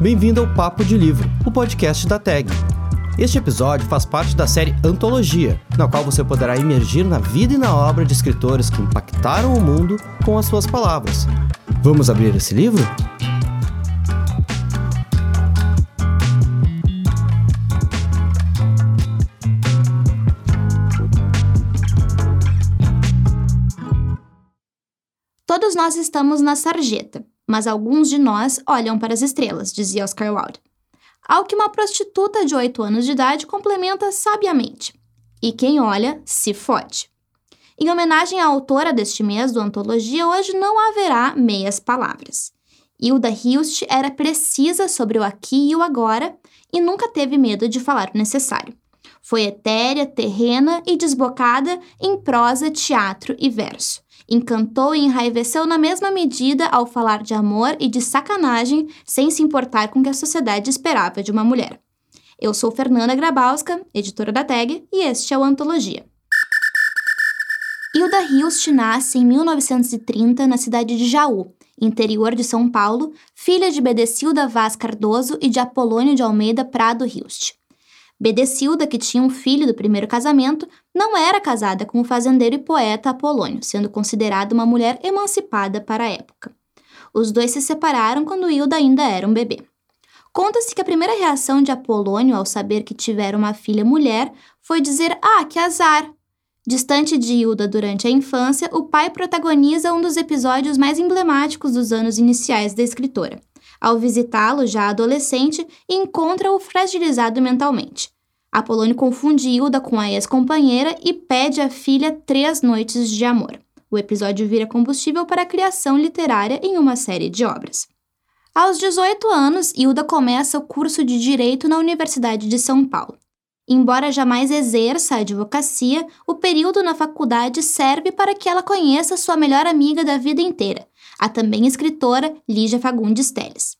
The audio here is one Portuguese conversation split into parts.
Bem-vindo ao Papo de Livro, o podcast da TAG. Este episódio faz parte da série Antologia, na qual você poderá emergir na vida e na obra de escritores que impactaram o mundo com as suas palavras. Vamos abrir esse livro? Nós estamos na sarjeta, mas alguns de nós olham para as estrelas, dizia Oscar Wilde. Ao que uma prostituta de 8 anos de idade complementa sabiamente: E quem olha, se fode. Em homenagem à autora deste mês do Antologia, hoje não haverá meias palavras. Hilda Hilst era precisa sobre o aqui e o agora e nunca teve medo de falar o necessário. Foi etérea, terrena e desbocada em prosa, teatro e verso encantou e enraiveceu na mesma medida ao falar de amor e de sacanagem, sem se importar com o que a sociedade esperava de uma mulher. Eu sou Fernanda Grabowska, editora da TAG, e este é o Antologia. Hilda Hilst nasce em 1930 na cidade de Jaú, interior de São Paulo, filha de Bedecilda Vaz Cardoso e de Apolônio de Almeida Prado Hilst. Bedecilda, que tinha um filho do primeiro casamento, não era casada com o fazendeiro e poeta Apolônio, sendo considerada uma mulher emancipada para a época. Os dois se separaram quando Hilda ainda era um bebê. Conta-se que a primeira reação de Apolônio ao saber que tivera uma filha mulher foi dizer: Ah, que azar! Distante de Hilda durante a infância, o pai protagoniza um dos episódios mais emblemáticos dos anos iniciais da escritora. Ao visitá-lo, já adolescente, encontra-o fragilizado mentalmente. Apolônio confunde Hilda com a ex-companheira e pede à filha três noites de amor. O episódio vira combustível para a criação literária em uma série de obras. Aos 18 anos, Hilda começa o curso de Direito na Universidade de São Paulo. Embora jamais exerça a advocacia, o período na faculdade serve para que ela conheça sua melhor amiga da vida inteira, a também escritora Lígia Fagundes Telles.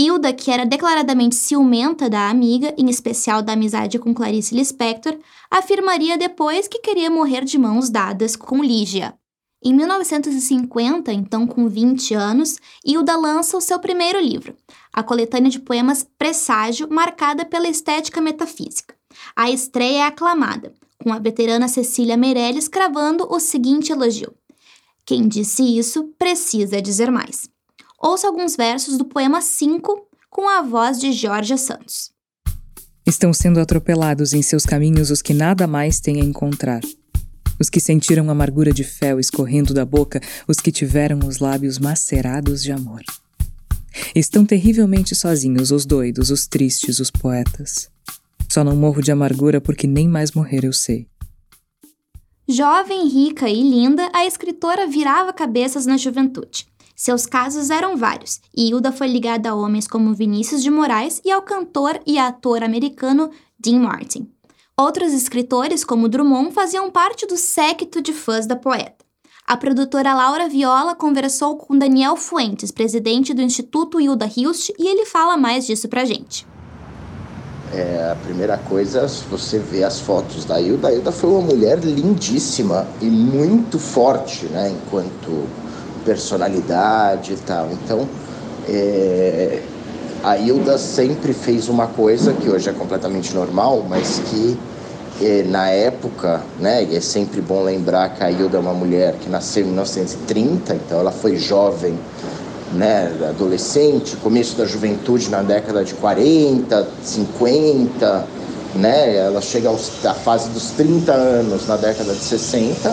Hilda, que era declaradamente ciumenta da amiga, em especial da amizade com Clarice Lispector, afirmaria depois que queria morrer de mãos dadas com Lígia. Em 1950, então com 20 anos, Hilda lança o seu primeiro livro, a coletânea de poemas Presságio, marcada pela estética metafísica. A estreia é aclamada, com a veterana Cecília Meirelles cravando o seguinte elogio: quem disse isso precisa dizer mais. Ouça alguns versos do poema 5 com a voz de Jorge Santos. Estão sendo atropelados em seus caminhos os que nada mais têm a encontrar. Os que sentiram amargura de fel escorrendo da boca, os que tiveram os lábios macerados de amor. Estão terrivelmente sozinhos os doidos, os tristes, os poetas. Só não morro de amargura porque nem mais morrer eu sei. Jovem, rica e linda, a escritora virava cabeças na juventude. Seus casos eram vários, e Hilda foi ligada a homens como Vinícius de Moraes e ao cantor e ator americano Dean Martin. Outros escritores, como Drummond, faziam parte do séquito de fãs da poeta. A produtora Laura Viola conversou com Daniel Fuentes, presidente do Instituto Hilda Hilst, e ele fala mais disso pra gente. É, a primeira coisa, se você vê as fotos da Hilda, a Hilda foi uma mulher lindíssima e muito forte, né, enquanto personalidade e tal. Então, é, a Hilda sempre fez uma coisa que hoje é completamente normal, mas que é, na época, né, e é sempre bom lembrar que a Hilda é uma mulher que nasceu em 1930, então ela foi jovem né, adolescente, começo da juventude na década de 40, 50, né, ela chega aos, à fase dos 30 anos na década de 60,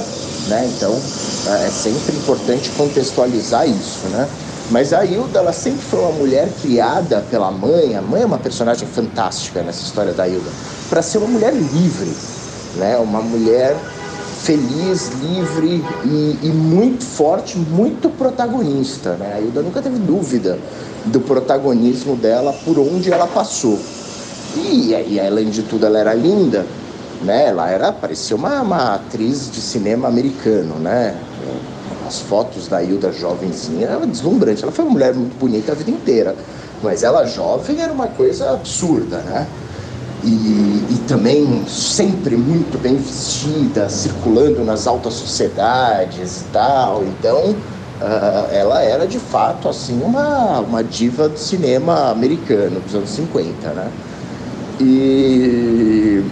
né, então é, é sempre importante contextualizar isso, né. Mas a Hilda, ela sempre foi uma mulher criada pela mãe, a mãe é uma personagem fantástica nessa história da Hilda, para ser uma mulher livre, né, uma mulher feliz, livre e, e, muito forte, muito protagonista. Né? A Hilda nunca teve dúvida do protagonismo dela por onde ela passou. E, além de tudo, ela era linda, né? Ela era parecia uma, uma atriz de cinema americano, né? As fotos da Hilda jovenzinha era deslumbrante. Ela foi uma mulher muito bonita a vida inteira, mas ela jovem era uma coisa absurda, né? e, e, também sempre muito bem vestida, circulando nas altas sociedades e tal. Então, uh, ela era de fato assim uma, uma diva do cinema americano dos anos 50, né? E,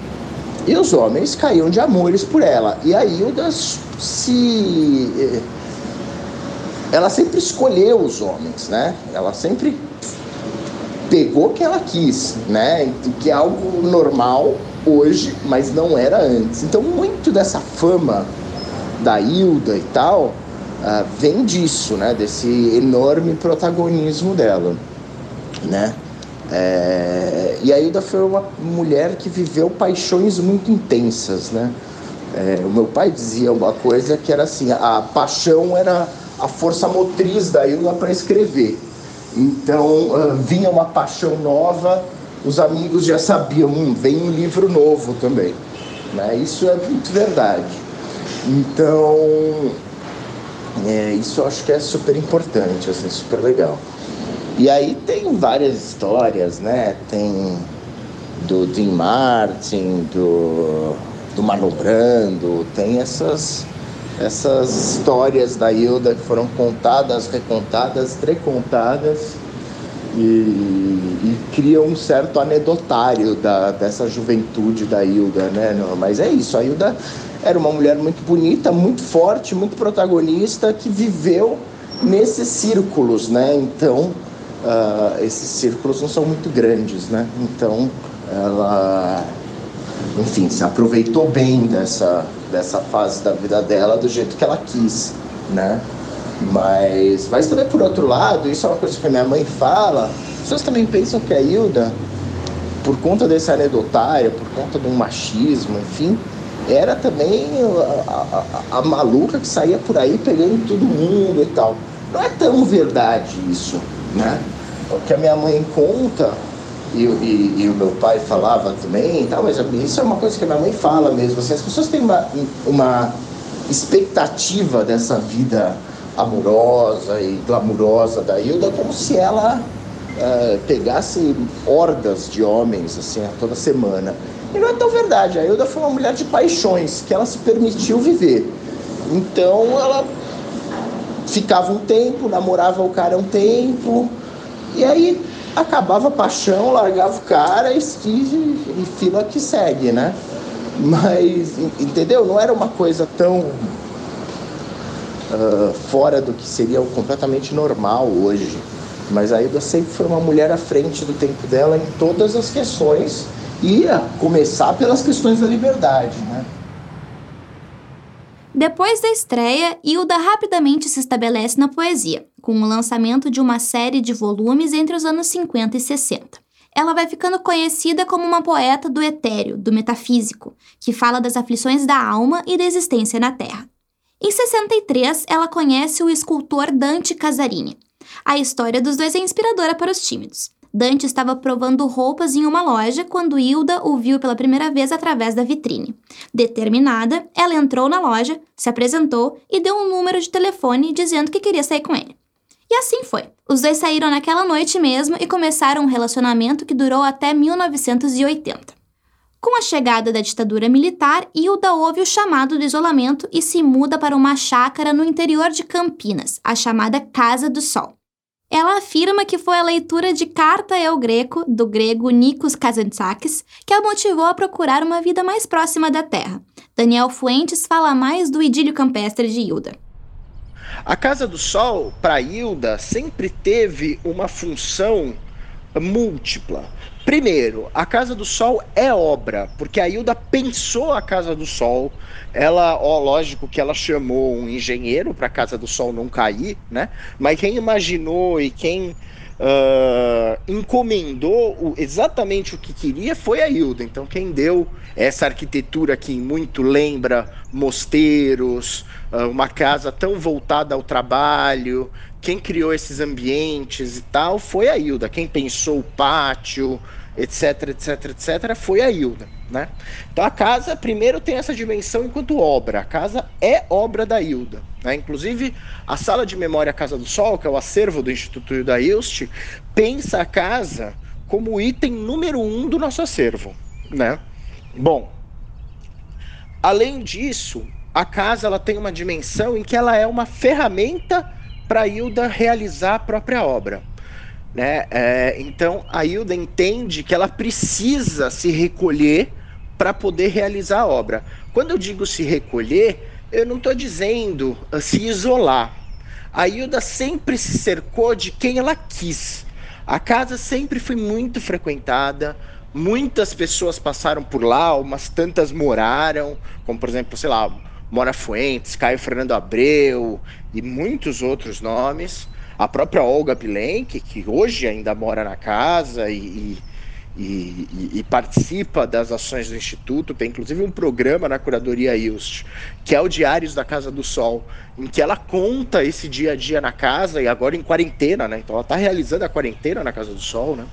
e os homens caíam de amores por ela. E a Hilda se. Ela sempre escolheu os homens, né? Ela sempre pegou que ela quis, né? Que é algo normal hoje, mas não era antes. Então, muito dessa fama da Hilda e tal uh, vem disso, né? Desse enorme protagonismo dela, né? É... E a Hilda foi uma mulher que viveu paixões muito intensas, né? É, o meu pai dizia uma coisa que era assim: a paixão era a força motriz da Hilda para escrever. Então uh, vinha uma paixão nova, os amigos já sabiam, hum, vem um livro novo também. Né? Isso é muito verdade. Então, é, isso eu acho que é super importante, assim, super legal. E aí tem várias histórias, né? Tem do Dean Martin, do, do Marlon Brando, tem essas essas histórias da Hilda que foram contadas, recontadas, recontadas e, e criam um certo anedotário da, dessa juventude da Hilda, né? Mas é isso, a Hilda era uma mulher muito bonita, muito forte, muito protagonista, que viveu nesses círculos, né? Então, uh, esses círculos não são muito grandes, né? Então, ela, enfim, se aproveitou bem dessa, dessa fase da vida dela do jeito que ela quis, né? Mas, mas também por outro lado, isso é uma coisa que minha mãe fala, as pessoas também pensam que a Hilda, por conta desse anedotário, por conta do machismo, enfim, era também a, a, a, maluca que saía por aí pegando todo mundo e tal. Não é tão verdade isso, né? Que a minha mãe conta e, e, e, o meu pai falava também, tal, mas isso é uma coisa que a minha mãe fala mesmo. Assim, as pessoas têm uma, uma expectativa dessa vida amorosa e glamurosa da Hilda como se ela uh, pegasse hordas de homens assim toda semana. E não é tão verdade. A Hilda foi uma mulher de paixões que ela se permitiu viver. Então ela ficava um tempo, namorava o cara um tempo, e aí acabava a paixão, largava o cara e, e, e fila que segue, né? Mas, entendeu? Não era uma coisa tão uh, fora do que seria completamente normal hoje. Mas a Ida sempre foi uma mulher à frente do tempo dela em todas as questões e começar pelas questões da liberdade, né? Depois da estreia, Hilda rapidamente se estabelece na poesia, com o lançamento de uma série de volumes entre os anos 50 e 60. Ela vai ficando conhecida como uma poeta do etéreo, do metafísico, que fala das aflições da alma e da existência na Terra. Em 63, ela conhece o escultor Dante Casarini. A história dos dois é inspiradora para os tímidos. Dante estava provando roupas em uma loja quando Hilda o viu pela primeira vez através da vitrine. Determinada, ela entrou na loja, se apresentou e deu um número de telefone dizendo que queria sair com ele. E assim foi. Os dois saíram naquela noite mesmo e começaram um relacionamento que durou até 1980. Com a chegada da ditadura militar, Hilda ouve o chamado do isolamento e se muda para uma chácara no interior de Campinas, a chamada Casa do Sol. Ela afirma que foi a leitura de Carta ao Greco, do grego Nikos Kazantzakis, que a motivou a procurar uma vida mais próxima da Terra. Daniel Fuentes fala mais do idílio campestre de Hilda. A Casa do Sol, para Hilda, sempre teve uma função múltipla. Primeiro, a Casa do Sol é obra, porque a Hilda pensou a Casa do Sol. Ela, ó, lógico que ela chamou um engenheiro para a Casa do Sol não cair, né? Mas quem imaginou e quem uh, encomendou o, exatamente o que queria foi a Hilda. Então, quem deu essa arquitetura que muito lembra mosteiros, uh, uma casa tão voltada ao trabalho, quem criou esses ambientes e tal foi a Hilda. Quem pensou o pátio, etc, etc, etc, foi a Hilda, né? Então a casa primeiro tem essa dimensão enquanto obra. A casa é obra da Hilda, né? Inclusive a sala de memória Casa do Sol, que é o acervo do Instituto Hilda Ilst, pensa a casa como item número um do nosso acervo. né? Bom, além disso, a casa ela tem uma dimensão em que ela é uma ferramenta para Hilda realizar a própria obra. Né? É, então a Hilda entende que ela precisa se recolher para poder realizar a obra. Quando eu digo se recolher, eu não estou dizendo uh, se isolar. A Hilda sempre se cercou de quem ela quis. A casa sempre foi muito frequentada, muitas pessoas passaram por lá, umas tantas moraram, como por exemplo, sei lá, Mora Fuentes, Caio Fernando Abreu e muitos outros nomes. A própria Olga Bilenque, que hoje ainda mora na casa e, e, e, e, participa das ações do Instituto, tem inclusive um programa na Curadoria IUST, que é o Diários da Casa do Sol, em que ela conta esse dia a dia na casa e agora em quarentena, né? Então ela está realizando a quarentena na Casa do Sol, né?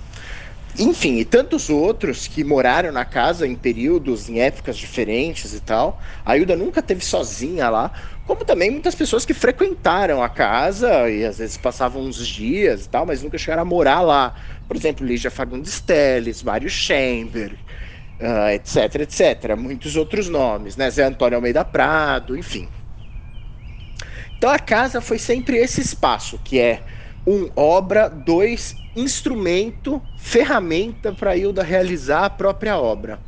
Enfim, e tantos outros que moraram na casa em períodos, em épocas diferentes e tal. A Hilda nunca teve sozinha lá, como também muitas pessoas que frequentaram a casa e às vezes passavam uns dias e tal, mas nunca chegaram a morar lá. Por exemplo, Lígia Fagundes Telles, Mário Chamber, uh, etc, etc. Muitos outros nomes, né? Zé Antônio Almeida Prado, enfim. Então a casa foi sempre esse espaço que é um obra, dois instrumento, ferramenta para a Hilda realizar a própria obra,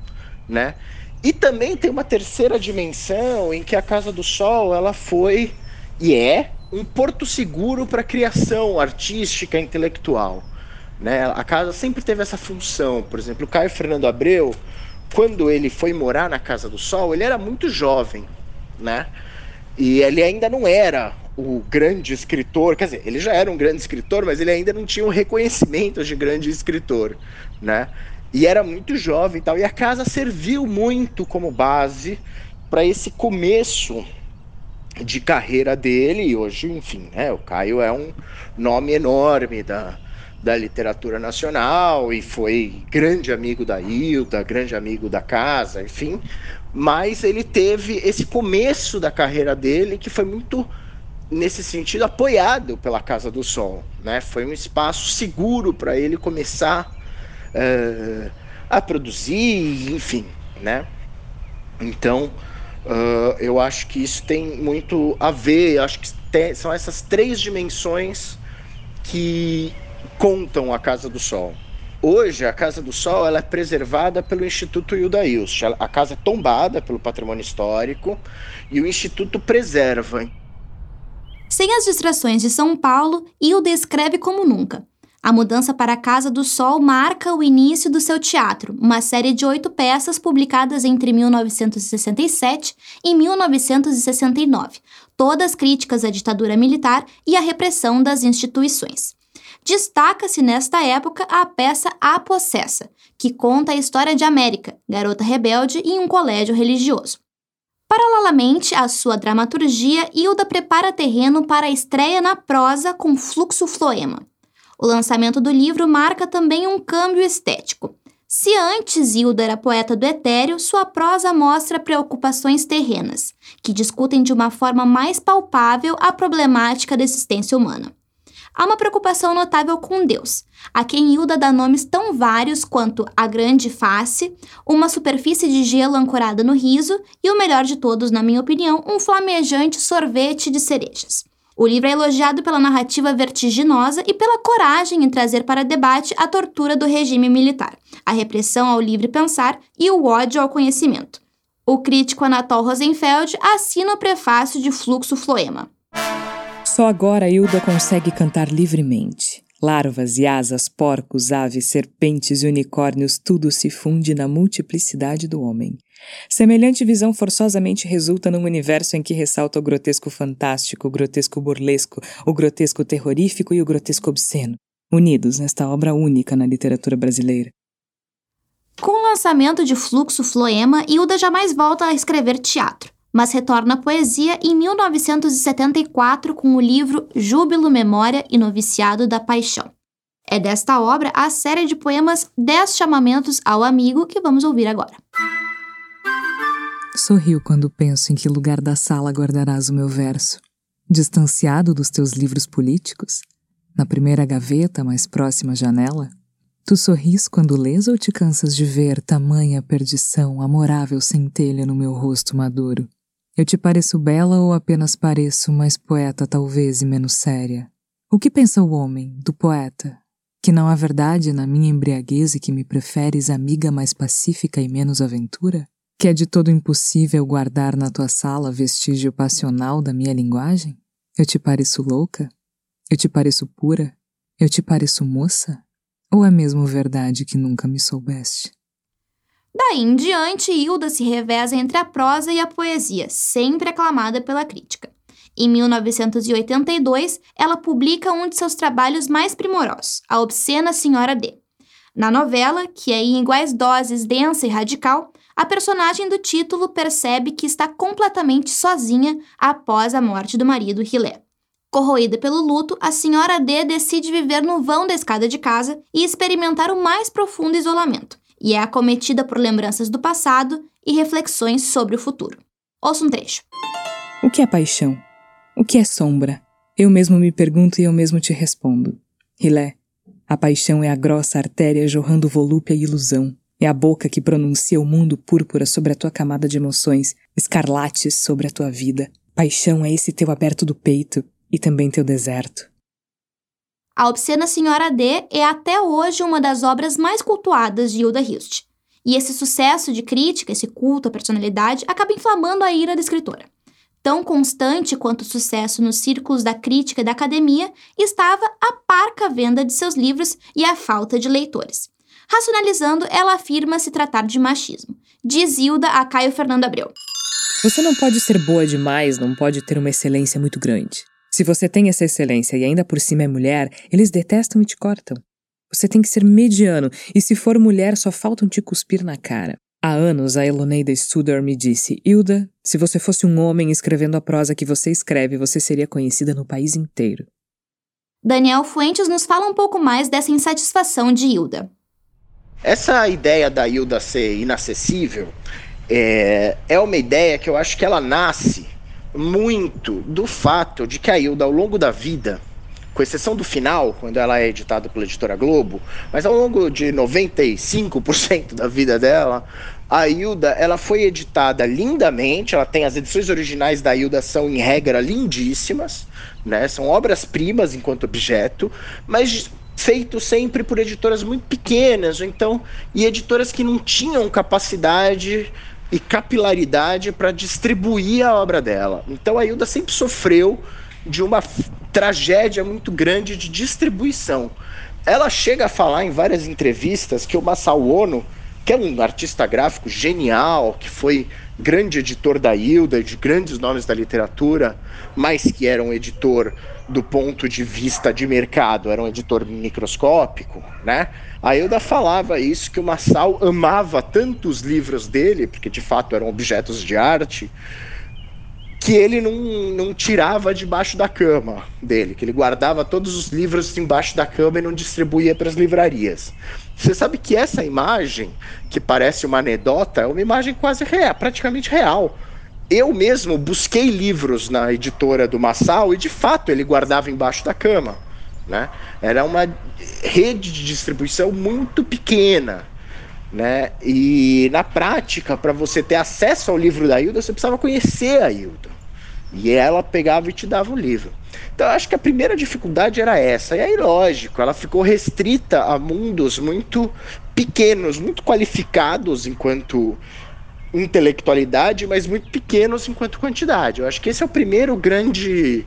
né? E também tem uma terceira dimensão em que a Casa do Sol ela foi e é um porto seguro para a criação artística, intelectual. Né? A casa sempre teve essa função. Por exemplo, o Caio Fernando Abreu, quando ele foi morar na Casa do Sol, ele era muito jovem, né? E ele ainda não era o grande escritor, quer dizer, ele já era um grande escritor, mas ele ainda não tinha um reconhecimento de grande escritor, né? E era muito jovem e tal, e a casa serviu muito como base para esse começo de carreira dele, e hoje, enfim, né, o Caio é um nome enorme da, da literatura nacional e foi grande amigo da Hilda, grande amigo da casa, enfim, mas ele teve esse começo da carreira dele que foi muito nesse sentido, apoiado pela Casa do Sol. Né? Foi um espaço seguro para ele começar uh, a produzir, enfim. Né? Então, uh, eu acho que isso tem muito a ver, acho que tem, são essas três dimensões que contam a Casa do Sol. Hoje, a Casa do Sol ela é preservada pelo Instituto Hilda Ilst. A casa é tombada pelo patrimônio histórico e o Instituto preserva. Sem as distrações de São Paulo, Hilda escreve como nunca. A mudança para a Casa do Sol marca o início do seu teatro, uma série de oito peças publicadas entre 1967 e 1969, todas críticas à ditadura militar e à repressão das instituições. Destaca-se nesta época a peça A Possessa, que conta a história de América, garota rebelde em um colégio religioso. Paralelamente à sua dramaturgia, Hilda prepara terreno para a estreia na prosa com Fluxo Floema. O lançamento do livro marca também um câmbio estético. Se antes Hilda era poeta do etéreo, sua prosa mostra preocupações terrenas, que discutem de uma forma mais palpável a problemática da existência humana há uma preocupação notável com Deus, a quem Hilda dá nomes tão vários quanto a Grande Face, uma superfície de gelo ancorada no riso e o melhor de todos, na minha opinião, um flamejante sorvete de cerejas. O livro é elogiado pela narrativa vertiginosa e pela coragem em trazer para debate a tortura do regime militar, a repressão ao livre pensar e o ódio ao conhecimento. O crítico Anatol Rosenfeld assina o prefácio de Fluxo Floema. Só agora Hilda consegue cantar livremente. Larvas e asas, porcos, aves, serpentes e unicórnios, tudo se funde na multiplicidade do homem. Semelhante visão forçosamente resulta num universo em que ressalta o grotesco fantástico, o grotesco burlesco, o grotesco terrorífico e o grotesco obsceno, unidos nesta obra única na literatura brasileira. Com o lançamento de Fluxo Floema, Hilda jamais volta a escrever teatro mas retorna à poesia em 1974 com o livro Júbilo, Memória e Noviciado da Paixão. É desta obra a série de poemas Dez Chamamentos ao Amigo que vamos ouvir agora. Sorrio quando penso em que lugar da sala guardarás o meu verso. Distanciado dos teus livros políticos? Na primeira gaveta, mais próxima à janela? Tu sorris quando lês ou te cansas de ver tamanha perdição, amorável centelha no meu rosto maduro? Eu te pareço bela ou apenas pareço mais poeta, talvez, e menos séria? O que pensa o homem, do poeta? Que não há verdade na minha embriaguez e que me preferes amiga mais pacífica e menos aventura? Que é de todo impossível guardar na tua sala vestígio passional da minha linguagem? Eu te pareço louca? Eu te pareço pura? Eu te pareço moça? Ou é mesmo verdade que nunca me soubeste? Daí em diante, Hilda se reveza entre a prosa e a poesia, sempre aclamada pela crítica. Em 1982, ela publica um de seus trabalhos mais primorosos, A Obscena Senhora D. Na novela, que é em iguais doses densa e radical, a personagem do título percebe que está completamente sozinha após a morte do marido Rilé. Corroída pelo luto, a senhora D decide viver no vão da escada de casa e experimentar o mais profundo isolamento, e é acometida por lembranças do passado e reflexões sobre o futuro. Ouça um trecho. O que é paixão? O que é sombra? Eu mesmo me pergunto e eu mesmo te respondo. Rilé, a paixão é a grossa artéria jorrando volúpia e ilusão. É a boca que pronuncia o mundo púrpura sobre a tua camada de emoções, escarlates sobre a tua vida. Paixão é esse teu aberto do peito e também teu deserto. A Obscena Senhora D é até hoje uma das obras mais cultuadas de Hilda Hilst. E esse sucesso de crítica, esse culto à personalidade, acaba inflamando a ira da escritora. Tão constante quanto o sucesso nos círculos da crítica e da academia estava a parca venda de seus livros e a falta de leitores. Racionalizando, ela afirma se tratar de machismo. Diz Hilda a Caio Fernando Abreu. Você não pode ser boa demais, não pode ter uma excelência muito grande. Se você tem essa excelência e ainda por cima é mulher, eles detestam e te cortam. Você tem que ser mediano, e se for mulher, só faltam te cuspir na cara. Há anos, a Eloneida Studer me disse: Hilda, se você fosse um homem escrevendo a prosa que você escreve, você seria conhecida no país inteiro. Daniel Fuentes nos fala um pouco mais dessa insatisfação de Hilda. Essa ideia da Hilda ser inacessível é, é uma ideia que eu acho que ela nasce muito do fato de que a Hilda, ao longo da vida, com exceção do final, quando ela é editada pela editora Globo, mas ao longo de 95% da vida dela, a Hilda ela foi editada lindamente. Ela tem as edições originais da Hilda são em regra lindíssimas, né? São obras primas enquanto objeto, mas feito sempre por editoras muito pequenas, então e editoras que não tinham capacidade e capilaridade para distribuir a obra dela. Então a Hilda sempre sofreu de uma tragédia muito grande de distribuição. Ela chega a falar em várias entrevistas que o Masao Ono, que é um artista gráfico genial, que foi grande editor da Hilda, de grandes nomes da literatura, mas que era um editor do ponto de vista de mercado, era um editor microscópico, né? A Hilda falava isso, que o Massal amava tanto os livros dele, porque de fato eram objetos de arte, que ele não, não tirava debaixo da cama dele, que ele guardava todos os livros embaixo da cama e não distribuía para as livrarias. Você sabe que essa imagem, que parece uma anedota, é uma imagem quase real, praticamente real. Eu mesmo busquei livros na editora do Massal e de fato ele guardava embaixo da cama. Né? Era uma rede de distribuição muito pequena. Né? E na prática, para você ter acesso ao livro da Hilda, você precisava conhecer a Hilda. E ela pegava e te dava o livro. Então, acho que a primeira dificuldade era essa. E aí, lógico, ela ficou restrita a mundos muito pequenos, muito qualificados enquanto intelectualidade, mas muito pequenos enquanto quantidade. Eu acho que esse é o primeiro grande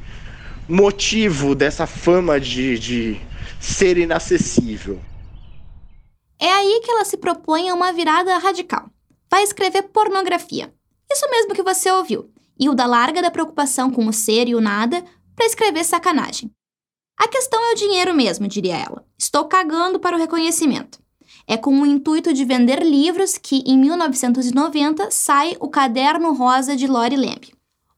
motivo dessa fama de, de ser inacessível. É aí que ela se propõe a uma virada radical. Vai escrever pornografia. Isso mesmo que você ouviu. Hilda larga da preocupação com o ser e o nada para escrever sacanagem. A questão é o dinheiro mesmo, diria ela. Estou cagando para o reconhecimento. É com o intuito de vender livros que, em 1990, sai O Caderno Rosa de Lori Lamb.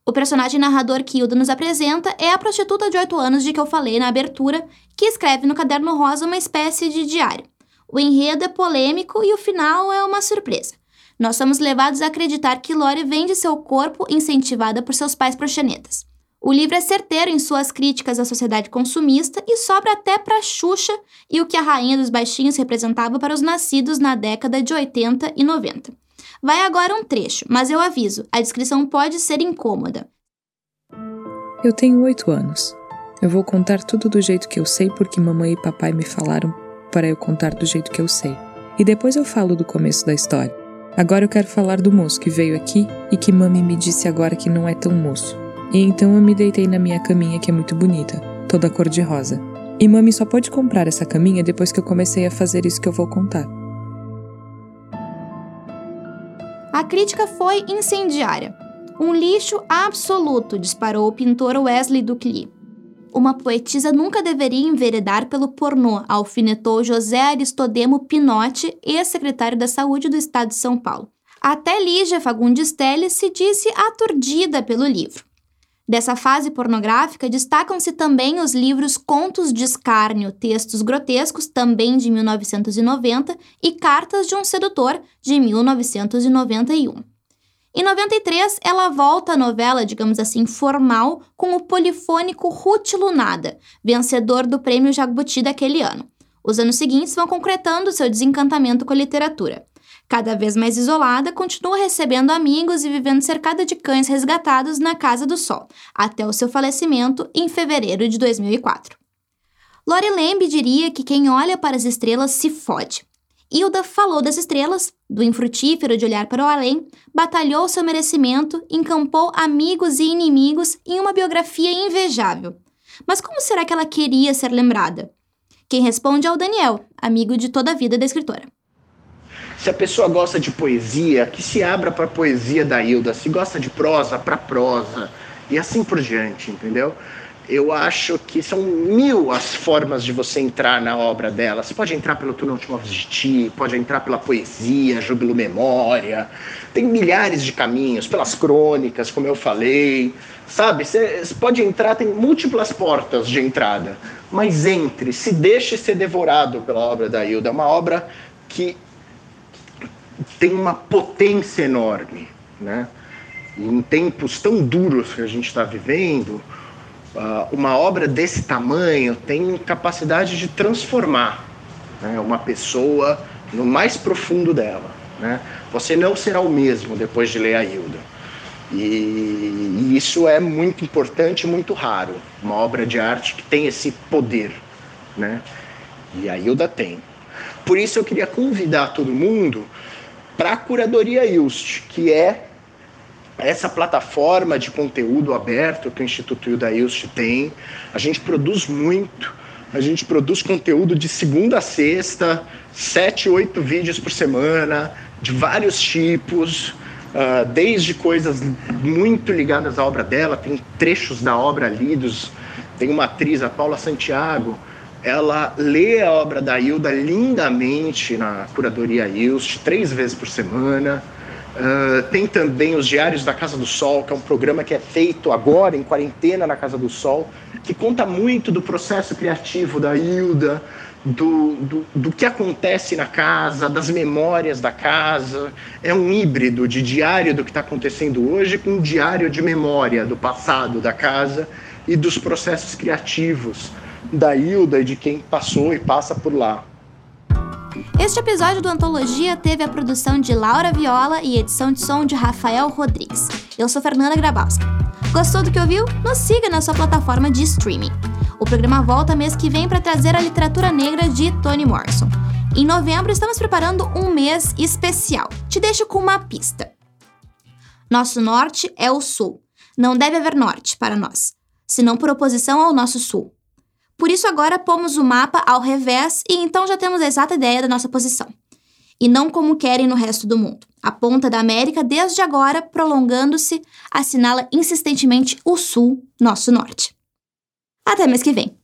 O personagem narrador que Hilda nos apresenta é a prostituta de 8 anos de que eu falei na abertura, que escreve no Caderno Rosa uma espécie de diário. O enredo é polêmico e o final é uma surpresa. Nós somos levados a acreditar que Lori vende seu corpo incentivada por seus pais proxenetas. O livro é certeiro em suas críticas à sociedade consumista e sobra até para Xuxa e o que a rainha dos baixinhos representava para os nascidos na década de 80 e 90. Vai agora um trecho, mas eu aviso, a descrição pode ser incômoda. Eu tenho oito anos. Eu vou contar tudo do jeito que eu sei porque mamãe e papai me falaram para eu contar do jeito que eu sei. E depois eu falo do começo da história. Agora eu quero falar do moço que veio aqui e que mami me disse agora que não é tão moço. E então eu me deitei na minha caminha que é muito bonita, toda cor de rosa. E mami só pode comprar essa caminha depois que eu comecei a fazer isso que eu vou contar. A crítica foi incendiária. Um lixo absoluto, disparou o pintor Wesley Ducli. Uma poetisa nunca deveria enveredar pelo pornô, alfinetou José Aristodemo Pinotti, ex-secretário da Saúde do Estado de São Paulo. Até Lígia Fagundes Telles se disse aturdida pelo livro. Dessa fase pornográfica destacam-se também os livros Contos de Escárnio, Textos Grotescos, também de 1990, e Cartas de um Sedutor, de 1991. Em 93, ela volta à novela, digamos assim, formal, com o polifônico Ruth Lunada, vencedor do prêmio Jabuti daquele ano. Os anos seguintes vão concretando seu desencantamento com a literatura. Cada vez mais isolada, continua recebendo amigos e vivendo cercada de cães resgatados na Casa do Sol, até o seu falecimento em fevereiro de 2004. Lori Lembe diria que quem olha para as estrelas se fode. Hilda falou das estrelas, do infrutífero de olhar para o além, batalhou seu merecimento, encampou amigos e inimigos em uma biografia invejável. Mas como será que ela queria ser lembrada? Quem responde é o Daniel, amigo de toda a vida da escritora. Se a pessoa gosta de poesia, que se abra para a poesia da Hilda. Se gosta de prosa, para prosa. E assim por diante, entendeu? Eu acho que são mil as formas de você entrar na obra dela. Você pode entrar pelo Túnel de de Ti, pode entrar pela poesia, Júbilo Memória. Tem milhares de caminhos, pelas crônicas, como eu falei. Sabe, você pode entrar, tem múltiplas portas de entrada. Mas entre, se deixe ser devorado pela obra da Hilda. É uma obra que tem uma potência enorme, né? Em tempos tão duros que a gente está vivendo, uh, uma obra desse tamanho tem capacidade de transformar né, uma pessoa no mais profundo dela. Né? Você não será o mesmo depois de ler a Hilda. E, isso é muito importante muito raro. Uma obra de arte que tem esse poder. Né? E a Hilda tem. Por isso eu queria convidar todo mundo para a Curadoria Ilst, que é essa plataforma de conteúdo aberto que o Instituto Hilda Ilst tem. A gente produz muito, a gente produz conteúdo de segunda a sexta, sete, oito vídeos por semana, de vários tipos, uh, desde coisas muito ligadas à obra dela, tem trechos da obra lidos, tem uma atriz, a Paula Santiago, ela lê a obra da Hilda lindamente na curadoria Ilst, três vezes por semana. Uh, tem também os Diários da Casa do Sol, que é um programa que é feito agora em quarentena na Casa do Sol, que conta muito do processo criativo da Hilda, do, do, do que acontece na casa, das memórias da casa. É um híbrido de diário do que está acontecendo hoje com um diário de memória do passado da casa e dos processos criativos da Hilda e de quem passou e passa por lá. Este episódio do Antologia teve a produção de Laura Viola e edição de som de Rafael Rodrigues. Eu sou Fernanda Grabowska. Gostou do que ouviu? Nos siga na sua plataforma de streaming. O programa volta mês que vem para trazer a literatura negra de Toni Morrison. Em novembro, estamos preparando um mês especial. Te deixo com uma pista. Nosso norte é o sul. Não deve haver norte para nós, senão por oposição ao nosso sul. Por isso, agora pomos o mapa ao revés e então já temos a exata ideia da nossa posição. E não como querem no resto do mundo. A ponta da América, desde agora, prolongando-se, assinala insistentemente o sul, nosso norte. Até mês que vem!